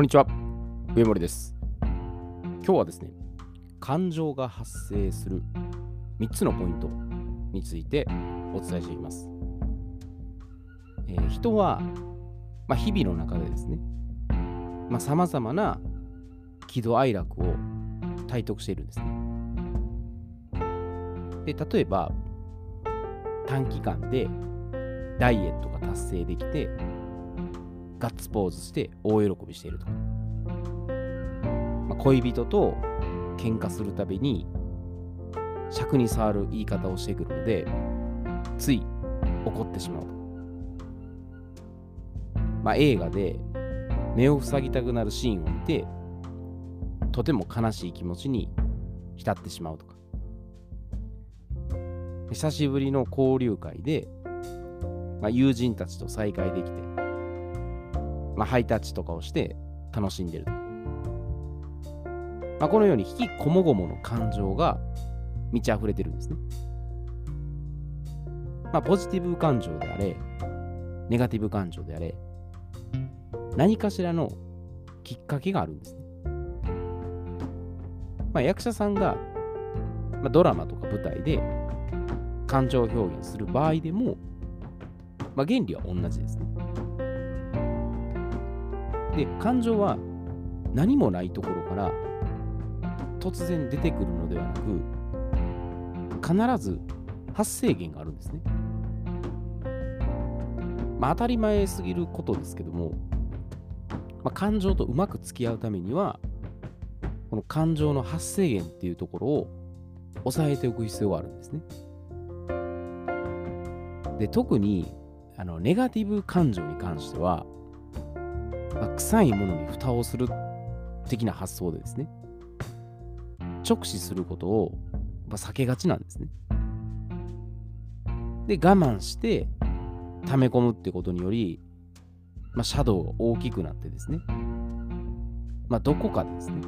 こんにちは、上森です。今日はですね、感情が発生する3つのポイントについてお伝えしていきます。えー人は、まあ、日々の中でですね、さまざ、まな喜怒哀楽を体得しているんですね。で、例えば、短期間でダイエットが達成できて、ガッツポーズして大喜びしていると。か、まあ、恋人と喧嘩するたびに尺に触る言い方をしてくるのでつい怒ってしまうと、まあ、映画で目を塞ぎたくなるシーンを見てとても悲しい気持ちに浸ってしまうとか。久しぶりの交流会で、まあ、友人たちと再会できてまあ、ハイタッチとかをして楽しんでると。まあ、このように引きこもごもの感情が満ち溢れてるんですね。まあ、ポジティブ感情であれ、ネガティブ感情であれ、何かしらのきっかけがあるんですね。まあ、役者さんが、まあ、ドラマとか舞台で感情表現する場合でも、まあ、原理は同じですね。で、感情は何もないところから突然出てくるのではなく、必ず発生源があるんですね。まあ、当たり前すぎることですけども、まあ、感情とうまく付き合うためには、この感情の発生源っていうところを抑えておく必要があるんですね。で、特にあのネガティブ感情に関しては、まあ、臭いものに蓋をする的な発想でですね、直視することを、まあ、避けがちなんですね。で、我慢して溜め込むってことにより、まあ、シャドウが大きくなってですね、まあ、どこかでですね、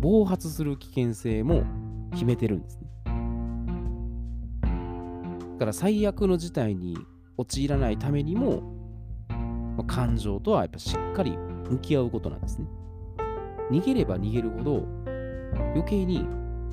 暴発する危険性も秘めてるんですね。だから最悪の事態に陥らないためにも、まあ、感情とはやっぱしっかり向き合うことなんですね。逃げれば逃げるほど余計に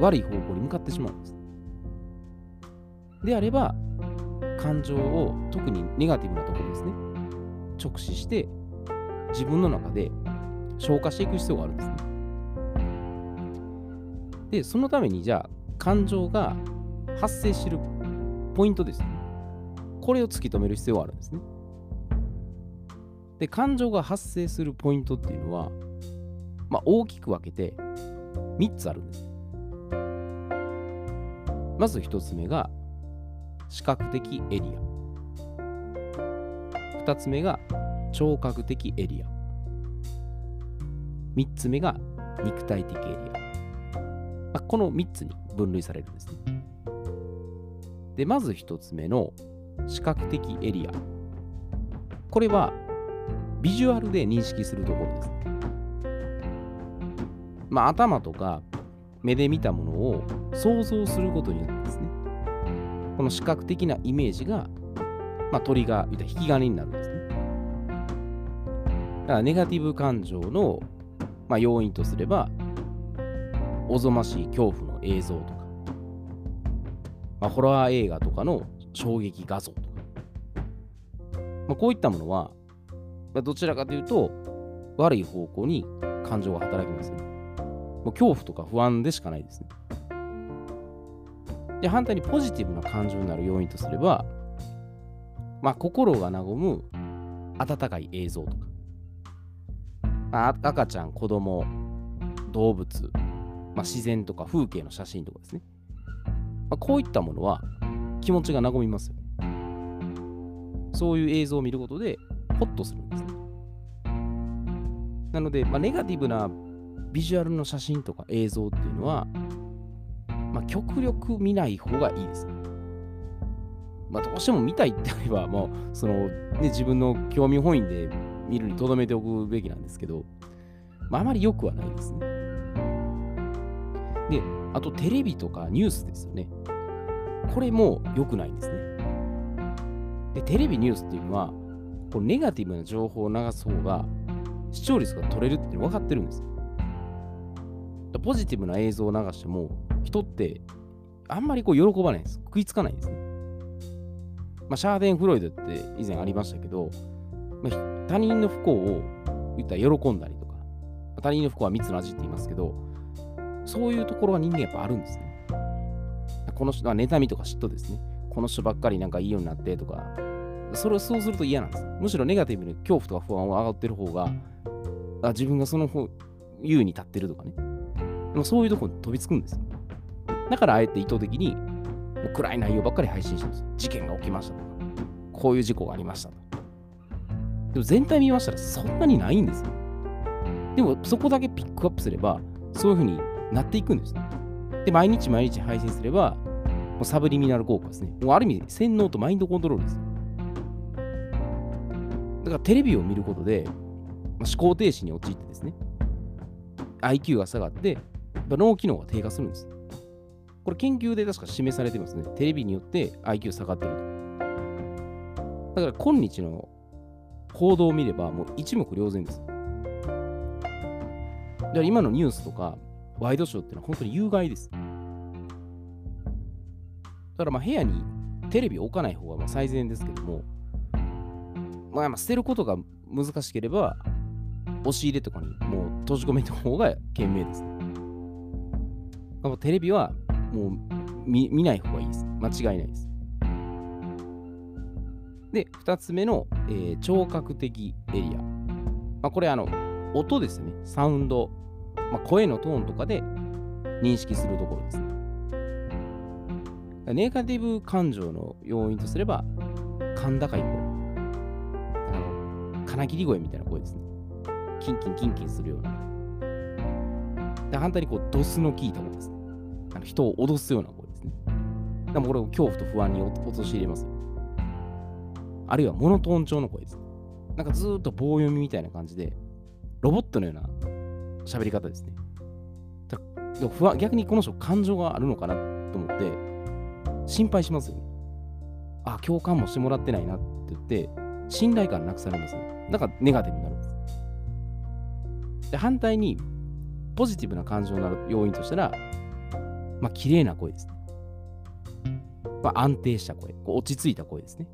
悪い方向に向かってしまうんです。であれば、感情を特にネガティブなところですね、直視して自分の中で消化していく必要があるんですね。で、そのためにじゃあ感情が発生してるポイントですね。これを突き止める必要があるんですね。で、感情が発生するポイントっていうのは、まあ、大きく分けて3つあるんです。まず1つ目が視覚的エリア。2つ目が聴覚的エリア。3つ目が肉体的エリア。まあ、この3つに分類されるんですね。で、まず1つ目の視覚的エリア。これはビジュアルで認識するところです。まあ、頭とか目で見たものを想像することによってですね、この視覚的なイメージが、まあ、トリガー、引き金になるんですね。だからネガティブ感情の、まあ、要因とすれば、おぞましい恐怖の映像とか、まあ、ホラー映画とかの衝撃画像とか、まあ、こういったものは、どちらかというと、悪い方向に感情が働きますね。もう恐怖とか不安でしかないですね。で、反対にポジティブな感情になる要因とすれば、まあ、心が和む温かい映像とか、まあ、赤ちゃん、子供、動物、まあ、自然とか風景の写真とかですね。まあ、こういったものは気持ちが和みますよ。そういう映像を見ることで、ホッとするんですね。なので、まあ、ネガティブなビジュアルの写真とか映像っていうのは、まあ、極力見ない方がいいです。まあ、どうしても見たいってあれば、もう、その、ね、自分の興味本位で見るに留めておくべきなんですけど、まあ、あまり良くはないですね。で、あとテレビとかニュースですよね。これも良くないんですね。で、テレビニュースっていうのは、こうネガティブな情報を流す方が視聴率が取れるって分かってるんですよ。ポジティブな映像を流しても、人ってあんまりこう喜ばないです。食いつかないですね。まあ、シャーデン・フロイドって以前ありましたけど、まあ、他人の不幸を言ったら喜んだりとか、他人の不幸は蜜の味って言いますけど、そういうところは人間やっぱあるんですね。この人は妬みとか嫉妬ですね。この人ばっかりなんかいいようになってとか、それをそうすると嫌なんです。むしろネガティブに恐怖とか不安を上がってる方が、あ自分がその方、優位に立ってるとかね。でもそういうとこに飛びつくんですよ。だからあえて意図的にもう暗い内容ばっかり配信してるんです。事件が起きましたとか、こういう事故がありましたとか。でも全体見ましたらそんなにないんですよ。でもそこだけピックアップすれば、そういう風になっていくんです。で、毎日毎日配信すれば、もうサブリミナル効果ですね。もうある意味、洗脳とマインドコントロールですよ。だからテレビを見ることで、まあ、思考停止に陥ってですね、IQ が下がって、脳機能が低下するんです。これ研究で確か示されてますね。テレビによって IQ 下がってると。だから今日の報道を見ればもう一目瞭然です。だから今のニュースとかワイドショーっていうのは本当に有害です。だからまあ部屋にテレビ置かない方がまあ最善ですけども、まあ、まあ捨てることが難しければ、押し入れとかにもう閉じ込めた方が賢明です。テレビはもう見見ない方がいいです。間違いないです。で、2つ目の、えー、聴覚的エリア。まあ、これあの、音ですね。サウンド。まあ、声のトーンとかで認識するところですね。ネガティブ感情の要因とすれば、甲高い声。金切り声みたいな声ですね。キンキンキンキンするような。で反対にこう、ドスの効いた声ですね。あの人を脅すような声ですね。でもこれを恐怖と不安に陥れます。あるいはモノトーン調の声です。ねなんかずっと棒読みみたいな感じで、ロボットのような喋り方ですね。でも不安逆にこの人感情があるのかなと思って心配しますよね。あ、共感もしてもらってないなって言って、信頼感なくされますね。だからネガティブになるんです。で、反対に、ポジティブな感情になる要因としたら、まあ、綺麗な声ですね。まあ、安定した声、こう落ち着いた声ですね。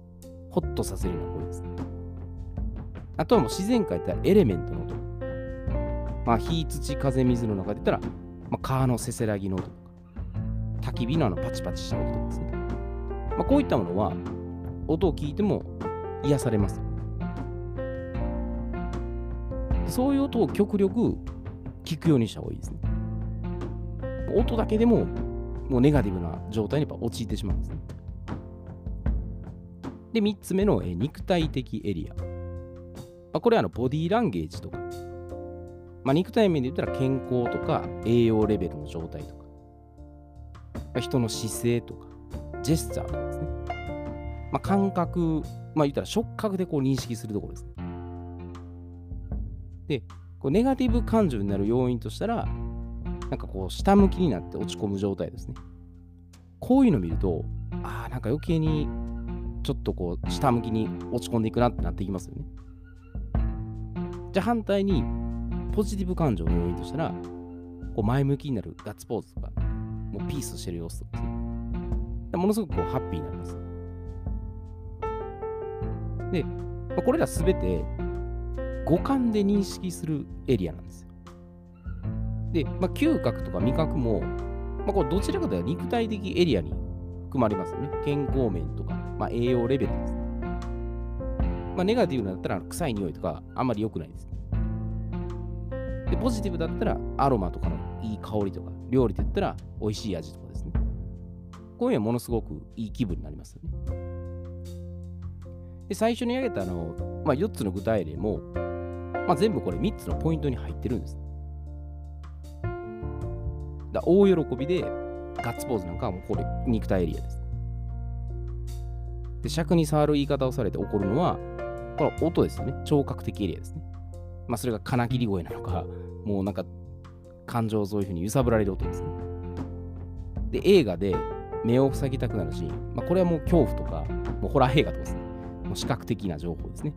ホッとさせるような声ですね。あとはもう自然界ってエレメントの音。まあ、火、土、風、水の中で言ったら、まあ、川のせせらぎの音とか、焚き火のあのパチパチした音とかですね。まあ、こういったものは、音を聞いても癒されます。そういう音を極力聞くようにした方がいいですね。音だけでも、もうネガティブな状態にやっぱ陥ってしまうんですね。で、3つ目の、え肉体的エリア。まあ、これはあのボディーランゲージとか、まあ、肉体面で言ったら健康とか栄養レベルの状態とか、ま、人の姿勢とか、ジェスチャーとかですね。まあ、感覚、まあ言ったら触覚でこう認識するところです。で、こうネガティブ感情になる要因としたら、なんかこう下向きになって落ち込む状態ですね。こういうのを見ると、ああ、なんか余計にちょっとこう下向きに落ち込んでいくなってなっていきますよね。じゃあ反対にポジティブ感情の要因としたら、こう前向きになるガッツポーズとか、もうピースしてる様子とかですね。ものすごくこうハッピーになります。これらすべて五感で認識するエリアなんですよ。で、まあ、嗅覚とか味覚も、まあ、これどちらかというと肉体的エリアに含まれますよね。健康面とか、まあ、栄養レベルです。まあ、ネガティブだったら臭い匂いとかあんまり良くないです。で、ポジティブだったらアロマとかのいい香りとか、料理で言ったら美味しい味とかですね。こういうのはものすごくいい気分になりますよね。で、最初に挙げたあの、まあ、4つの具体例も、まあ、全部これ3つのポイントに入ってるんです。だ大喜びでガッツポーズなんかはもうこれ肉体エリアです。で、尺に触る言い方をされて起こるのは、これ音ですよね。聴覚的エリアですね。まあ、それが金切り声なのか、もうなんか感情をそういうふうに揺さぶられる音ですね。で、映画で目を塞ぎたくなるシーン、まあ、これはもう恐怖とか、もうホラー映画とかですね。もう視覚的な情報ですね。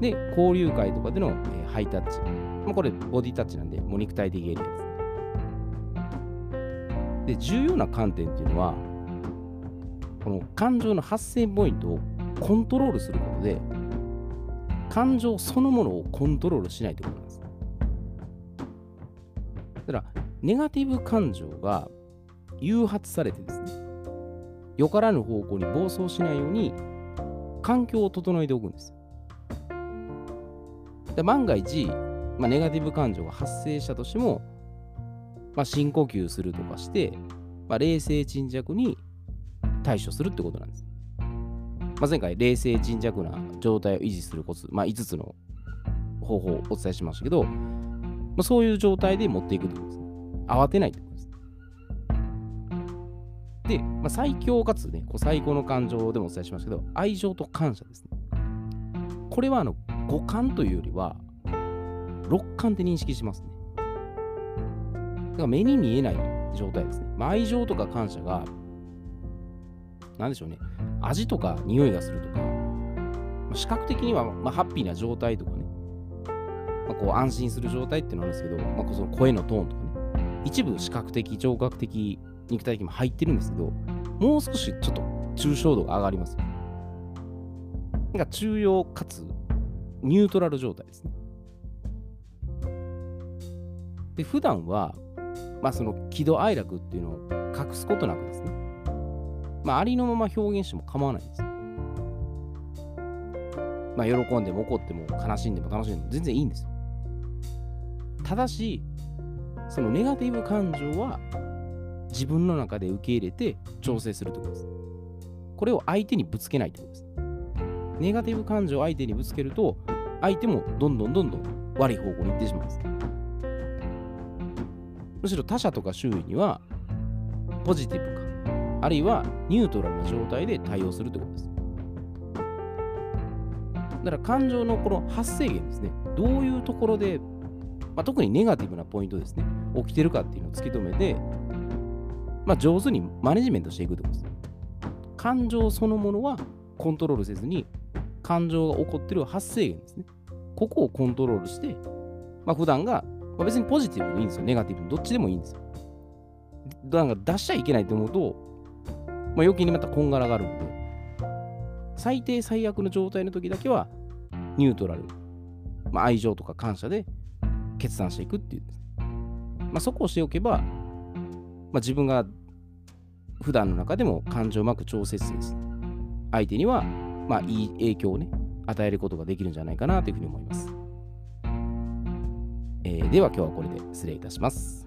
で、交流会とかでの、えーハイタッチ。まあ、これ、ボディタッチなんで、もう肉体的エリアです。で、重要な観点っていうのは、この感情の発生ポイントをコントロールすることで、感情そのものをコントロールしないということなんです。だから、ネガティブ感情が誘発されてですね、よからぬ方向に暴走しないように、環境を整えておくんです。で万が一、まあ、ネガティブ感情が発生したとしても、まあ、深呼吸するとかして、まあ、冷静沈着に対処するってことなんです。まあ、前回、冷静沈着な状態を維持するコツ、まあ、5つの方法をお伝えしましたけど、まあ、そういう状態で持っていくってことです。慌てないで。まあ、最強かつね、こう最高の感情でもお伝えしましたけど、愛情と感謝ですね。これはあの五感というよりは、六感って認識しますね。だから目に見えない状態ですね。まあ、愛情とか感謝が、なんでしょうね、味とか匂いがするとか、まあ、視覚的には、まあ、ハッピーな状態とかね、まあ、こう安心する状態っていうのあるんですけど、まあ、その声のトーンとかね、一部視覚的、聴覚的、肉体も入ってるんですけど、もう少しちょっと抽象度が上がります。なんか中庸かつニュートラル状態ですね。で、普段は、まあその喜怒哀楽っていうのを隠すことなくですね、まあありのまま表現しても構わないんです。まあ喜んでも怒っても悲しんでも楽しんでも全然いいんですよ。ただし、そのネガティブ感情は自分の中で受け入れて調整するということです。これを相手にぶつけないということです。ネガティブ感情を相手にぶつけると、相手もどんどんどんどん悪い方向に行ってしまうんです。むしろ他者とか周囲には、ポジティブか、あるいはニュートラルな状態で対応するということです。だから感情のこの発生源ですね、どういうところで、まあ、特にネガティブなポイントですね、起きてるかっていうのを突き止めて、まあ、上手にマネジメントしていくということです。感情そのものはコントロールせずに、感情が起こってる発生源ですね。ここをコントロールして、まあ、普段が、まあ、別にポジティブでいいんですよ。ネガティブにどっちでもいいんですよ。だから出しちゃいけないと思うと、まあ、余計にまたこんがらがるんで、最低最悪の状態の時だけは、ニュートラル、まあ、愛情とか感謝で決断していくっていうんです。まあ、そこをしておけば、まあ、自分が普段の中でも感情をうまく調節です。相手には、まあ、いい影響をね、与えることができるんじゃないかなというふうに思います。えーでは今日はこれで失礼いたします。